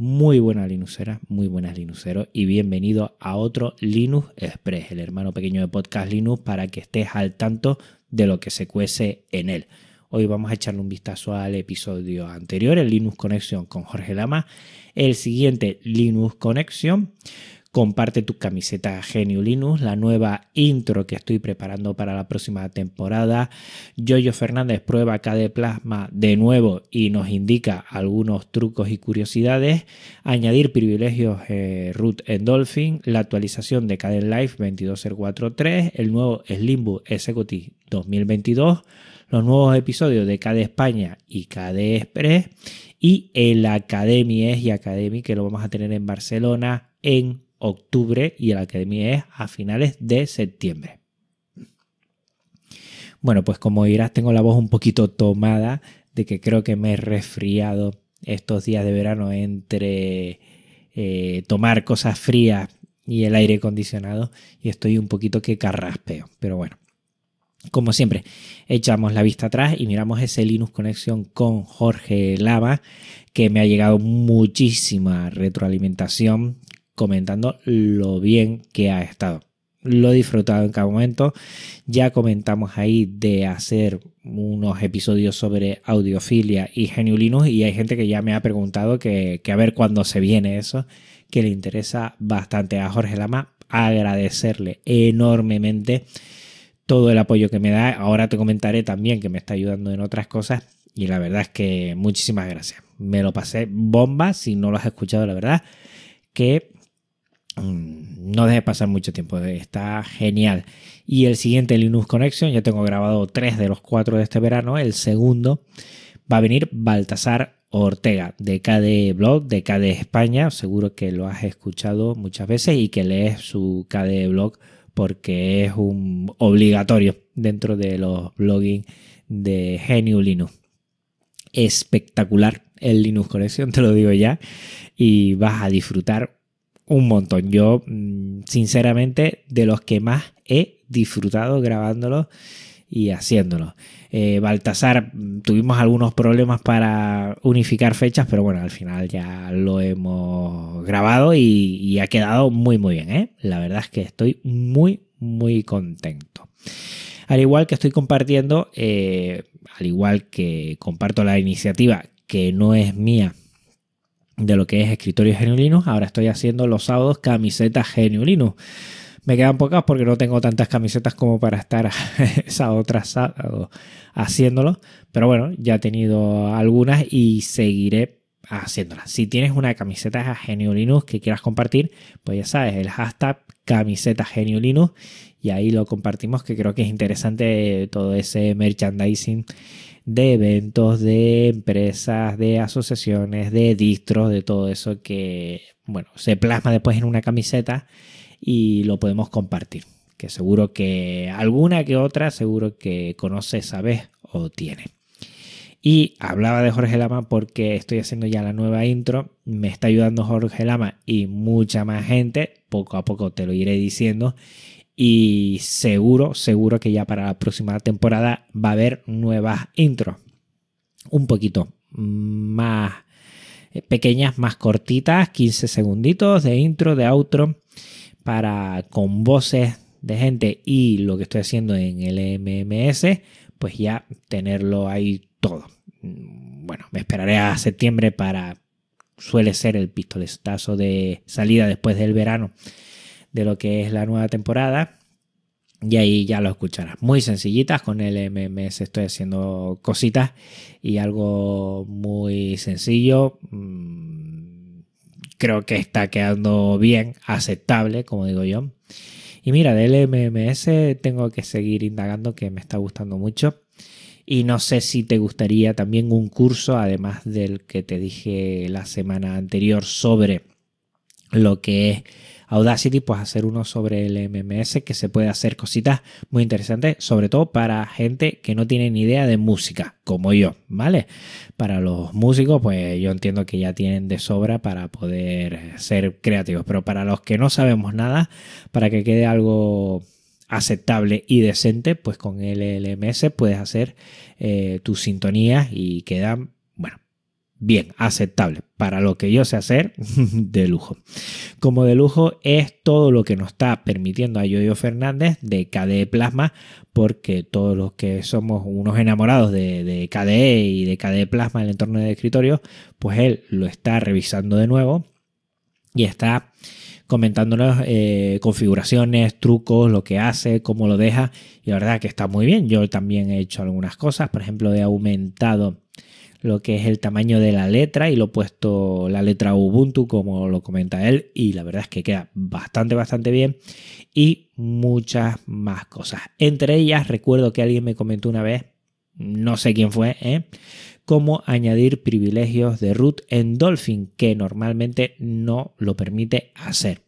Muy buenas Linuxeras, muy buenas Linuxeros y bienvenido a otro Linux Express, el hermano pequeño de Podcast Linux, para que estés al tanto de lo que se cuece en él. Hoy vamos a echarle un vistazo al episodio anterior, el Linux Connection con Jorge Lama, el siguiente Linux Connection Comparte tu camiseta Genio Linux, la nueva intro que estoy preparando para la próxima temporada. Yoyo Fernández prueba KD Plasma de nuevo y nos indica algunos trucos y curiosidades. Añadir privilegios eh, root en Dolphin, la actualización de KD Live 22043, el nuevo Slimbook Executive 2022, los nuevos episodios de KD España y KD Express y el Academy y Academy que lo vamos a tener en Barcelona en octubre y la academia es a finales de septiembre. Bueno, pues como dirás, tengo la voz un poquito tomada de que creo que me he resfriado estos días de verano entre eh, tomar cosas frías y el aire acondicionado y estoy un poquito que carraspeo. Pero bueno, como siempre, echamos la vista atrás y miramos ese Linux Conexión con Jorge Lava, que me ha llegado muchísima retroalimentación comentando lo bien que ha estado. Lo he disfrutado en cada momento. Ya comentamos ahí de hacer unos episodios sobre audiofilia y Genio Linux y hay gente que ya me ha preguntado que, a ver cuándo se viene eso, que le interesa bastante a Jorge Lama. Agradecerle enormemente todo el apoyo que me da. Ahora te comentaré también que me está ayudando en otras cosas y la verdad es que muchísimas gracias. Me lo pasé bomba, si no lo has escuchado, la verdad, que no deje pasar mucho tiempo, está genial. Y el siguiente Linux Connection, ya tengo grabado tres de los cuatro de este verano. El segundo va a venir Baltasar Ortega de KDE Blog, de KDE España. Seguro que lo has escuchado muchas veces y que lees su KDE Blog porque es un obligatorio dentro de los blogging de Genio Linux. Espectacular el Linux Connection, te lo digo ya, y vas a disfrutar un montón. Yo, mm, sinceramente, de los que más he disfrutado grabándolo y haciéndolo. Eh, Baltasar, mm, tuvimos algunos problemas para unificar fechas, pero bueno, al final ya lo hemos grabado y, ha quedado muy, muy bien. ¿eh? La verdad es que estoy muy, muy contento. Al igual que estoy compartiendo, eh, al igual que comparto la iniciativa que no es mía, de lo que es escritorio Genio Ahora estoy haciendo los sábados camisetas Genio Me quedan pocas porque no tengo tantas camisetas como para estar sábado tras sábado haciéndolo. Pero bueno, ya he tenido algunas y seguiré haciéndolas. Si tienes una camiseta Genio Linux que quieras compartir, pues ya sabes, el hashtag camiseta Genio Linux y ahí lo compartimos que creo que es interesante todo ese merchandising de eventos, de empresas, de asociaciones, de distros, de todo eso que, bueno, se plasma después en una camiseta y lo podemos compartir. Que seguro que alguna que otra, seguro que conoce, sabes o tiene. Y hablaba de Jorge Lama porque estoy haciendo ya la nueva intro. Me está ayudando Jorge Lama y mucha más gente. Poco a poco te lo iré diciendo. Y seguro, seguro que ya para la próxima temporada va a haber nuevas intros. Un poquito más eh, pequeñas, más cortitas, 15 segunditos de intro, de outro, para con voces de gente y lo que estoy haciendo en el MMS, pues ya tenerlo ahí todo. Bueno, me esperaré a septiembre para, suele ser el pistoletazo de salida después del verano de lo que es la nueva temporada. Y ahí ya lo escucharás. Muy sencillitas. Con el MMS estoy haciendo cositas y algo muy sencillo. Mm, creo que está quedando bien, aceptable, como digo yo. Y mira, del MMS tengo que seguir indagando que me está gustando mucho. Y no sé si te gustaría también un curso, además del que te dije la semana anterior sobre lo que es Audacity, pues hacer uno sobre el MMS, que se puede hacer cositas muy interesantes, sobre todo para gente que no tiene ni idea de música, como yo, ¿vale? Para los músicos, pues yo entiendo que ya tienen de sobra para poder ser creativos, pero para los que no sabemos nada, para que quede algo aceptable y decente, pues con el LMS puedes hacer eh, tus sintonías y quedan, bien, aceptable. Para lo que yo sé hacer, de lujo. Como de lujo es todo lo que nos está permitiendo a Yoyo Fernández de KDE Plasma, porque todos los que somos unos enamorados de, de KDE y de KDE Plasma en el entorno de escritorio, pues él lo está revisando de nuevo y está comentándonos eh, configuraciones, trucos, lo que hace, cómo lo deja. Y la verdad que está muy bien. Yo también he hecho algunas cosas. Por ejemplo, he aumentado lo que es el tamaño de la letra y lo he puesto la letra Ubuntu como lo comenta él y la verdad es que queda bastante bastante bien y muchas más cosas. Entre ellas recuerdo que alguien me comentó una vez, no sé quién fue, ¿eh? cómo añadir privilegios de root en Dolphin, que normalmente no lo permite hacer.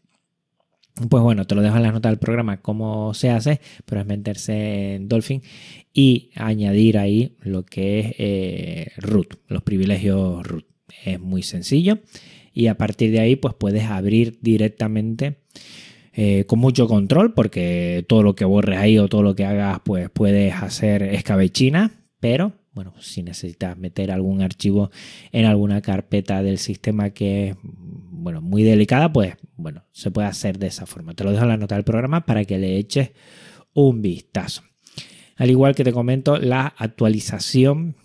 Pues bueno, te lo dejo en la nota del programa cómo se hace, pero es meterse en Dolphin y añadir ahí lo que es eh, root, los privilegios root. Es muy sencillo y a partir de ahí pues puedes abrir directamente eh, con mucho control porque todo lo que borres ahí o todo lo que hagas pues puedes hacer escabechina, pero bueno, si necesitas meter algún archivo en alguna carpeta del sistema que es bueno, muy delicada, pues bueno, se puede hacer de esa forma. Te lo dejo en la nota del programa para que le eches un vistazo. Al igual que te comento, la actualización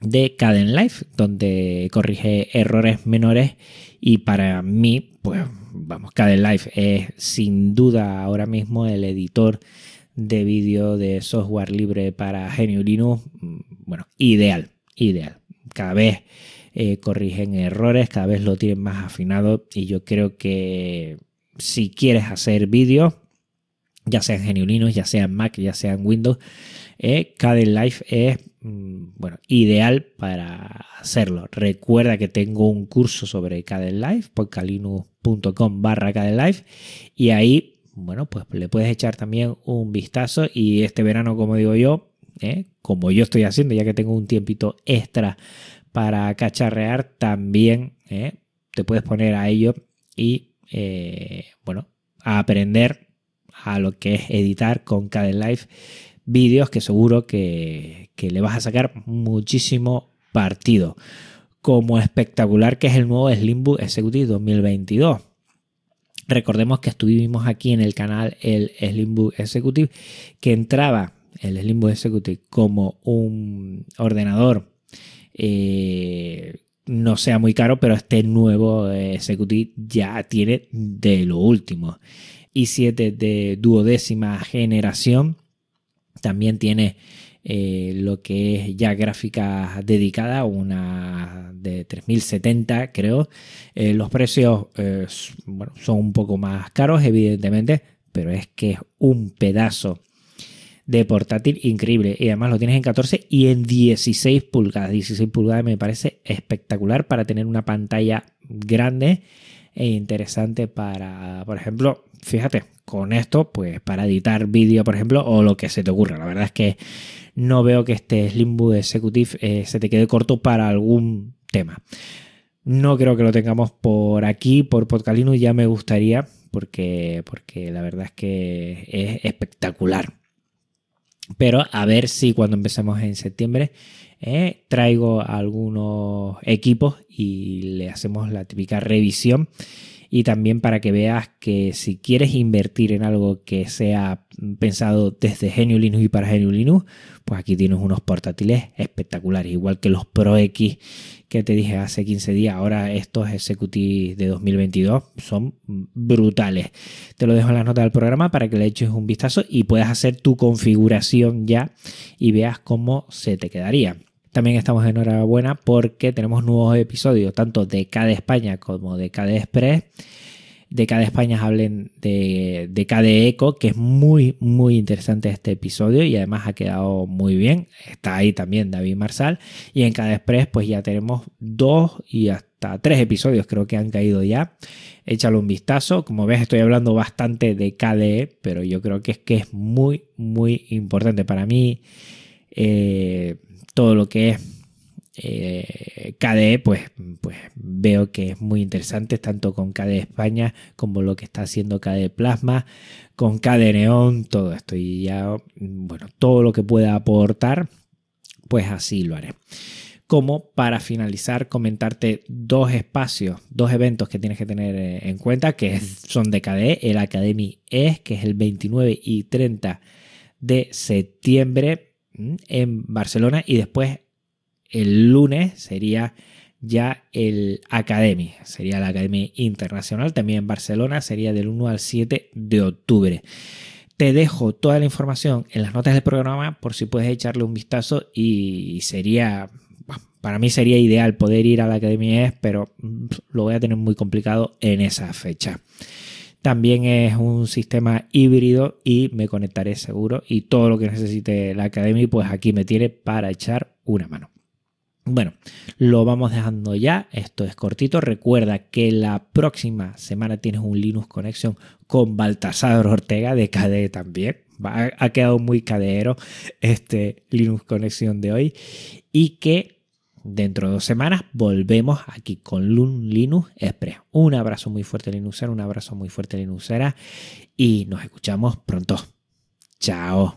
de Caden Life, donde corrige errores menores y para mí, pues vamos, Caden Life es sin duda ahora mismo el editor de vídeo de software libre para GNU Linux, mm, bueno, ideal, ideal. Cada vez eh, corrigen errores, cada vez lo tienen más afinado y yo creo que si quieres hacer vídeos, ya sea en GNU Linux, ya sea en Mac, ya sea en Windows, eh, Life es mm, bueno, ideal para hacerlo. Recuerda que tengo un curso sobre Life, podcalinux.com barra Life y ahí bueno, pues le puedes echar también un vistazo y este verano, como digo yo, ¿eh? como yo estoy haciendo, ya que tengo un tiempito extra para cacharrear, también ¿eh? te puedes poner a ello y, eh, bueno, a aprender a lo que es editar con Caden Life vídeos que seguro que, que le vas a sacar muchísimo partido. Como espectacular que es el nuevo Slimbook Executive 2022 Recordemos que estuvimos aquí en el canal el Slimbook Executive, que entraba el Slimbook Executive como un ordenador eh, no sea muy caro, pero este nuevo Executive ya tiene de lo último. i7 de duodécima generación también tiene eh, lo que es ya gráfica dedicada, una de 3070 creo. Eh, los precios eh, son un poco más caros evidentemente, pero es que es un pedazo de portátil increíble y además lo tienes en 14 y en 16 pulgadas. 16 pulgadas me parece espectacular para tener una pantalla grande e interesante para, por ejemplo, fíjate, con esto, pues para editar vídeo, por ejemplo, o lo que se te ocurra. La verdad es que no veo que este Slimbook Executive eh, se te quede corto para algún tema. No creo que lo tengamos por aquí, por Podcalino, ya me gustaría, porque, porque la verdad es que es espectacular. Pero a ver si cuando empecemos en septiembre eh, traigo algunos equipos y le hacemos la típica revisión y también para que veas que si quieres invertir en algo que sea pensado desde GNU Linux y para GNU Linux, pues aquí tienes unos portátiles espectaculares, igual que los Pro X que te dije hace 15 días, ahora estos Executive de 2022 son brutales. Te lo dejo en las notas del programa para que le eches un vistazo y puedas hacer tu configuración ya y veas cómo se te quedaría. También estamos enhorabuena porque tenemos nuevos episodios, tanto de KDE España como de KDE Express. De KDE España hablen de, de Eco, que es muy, muy interesante este episodio y además ha quedado muy bien. Está ahí también David Marsal. Y en KDE Express, pues ya tenemos dos y hasta tres episodios, creo que han caído ya. Échalo un vistazo. Como ves, estoy hablando bastante de KDE, pero yo creo que es que es muy, muy importante para mí. Eh, todo lo que es eh, KDE, pues, pues veo que es muy interesante, tanto con KDE España como lo que está haciendo KDE Plasma, con KDE Neon, todo esto. Y ya, bueno, todo lo que pueda aportar, pues así lo haré. como para finalizar comentarte dos espacios, dos eventos que tienes que tener eh, en cuenta, que son de KDE, el Academy ES, que es el 29 y 30 de septiembre en Barcelona, y después el lunes sería ya el Academy, sería la Academy Internacional, también en Barcelona, sería del 1 al 7 de octubre. Te dejo toda la información en las notas del programa por si puedes echarle un vistazo y sería, para mí sería ideal poder ir a la Academia pero mm, lo voy a tener muy complicado en esa fecha. También es un sistema híbrido y me conectaré seguro y todo lo que necesite la Academia pues aquí me tiene para echar una mano. Bueno, lo vamos dejando ya. Esto es cortito. Recuerda que la próxima semana tienes un Linux Connection con Baltasar Ortega de KDE también. Ha quedado muy cadeero este Linux Connection de hoy. Y que dentro de dos semanas volvemos aquí con Linux Express. Un abrazo muy fuerte Linuxera, un abrazo muy fuerte Linuxera y nos escuchamos pronto. Chao.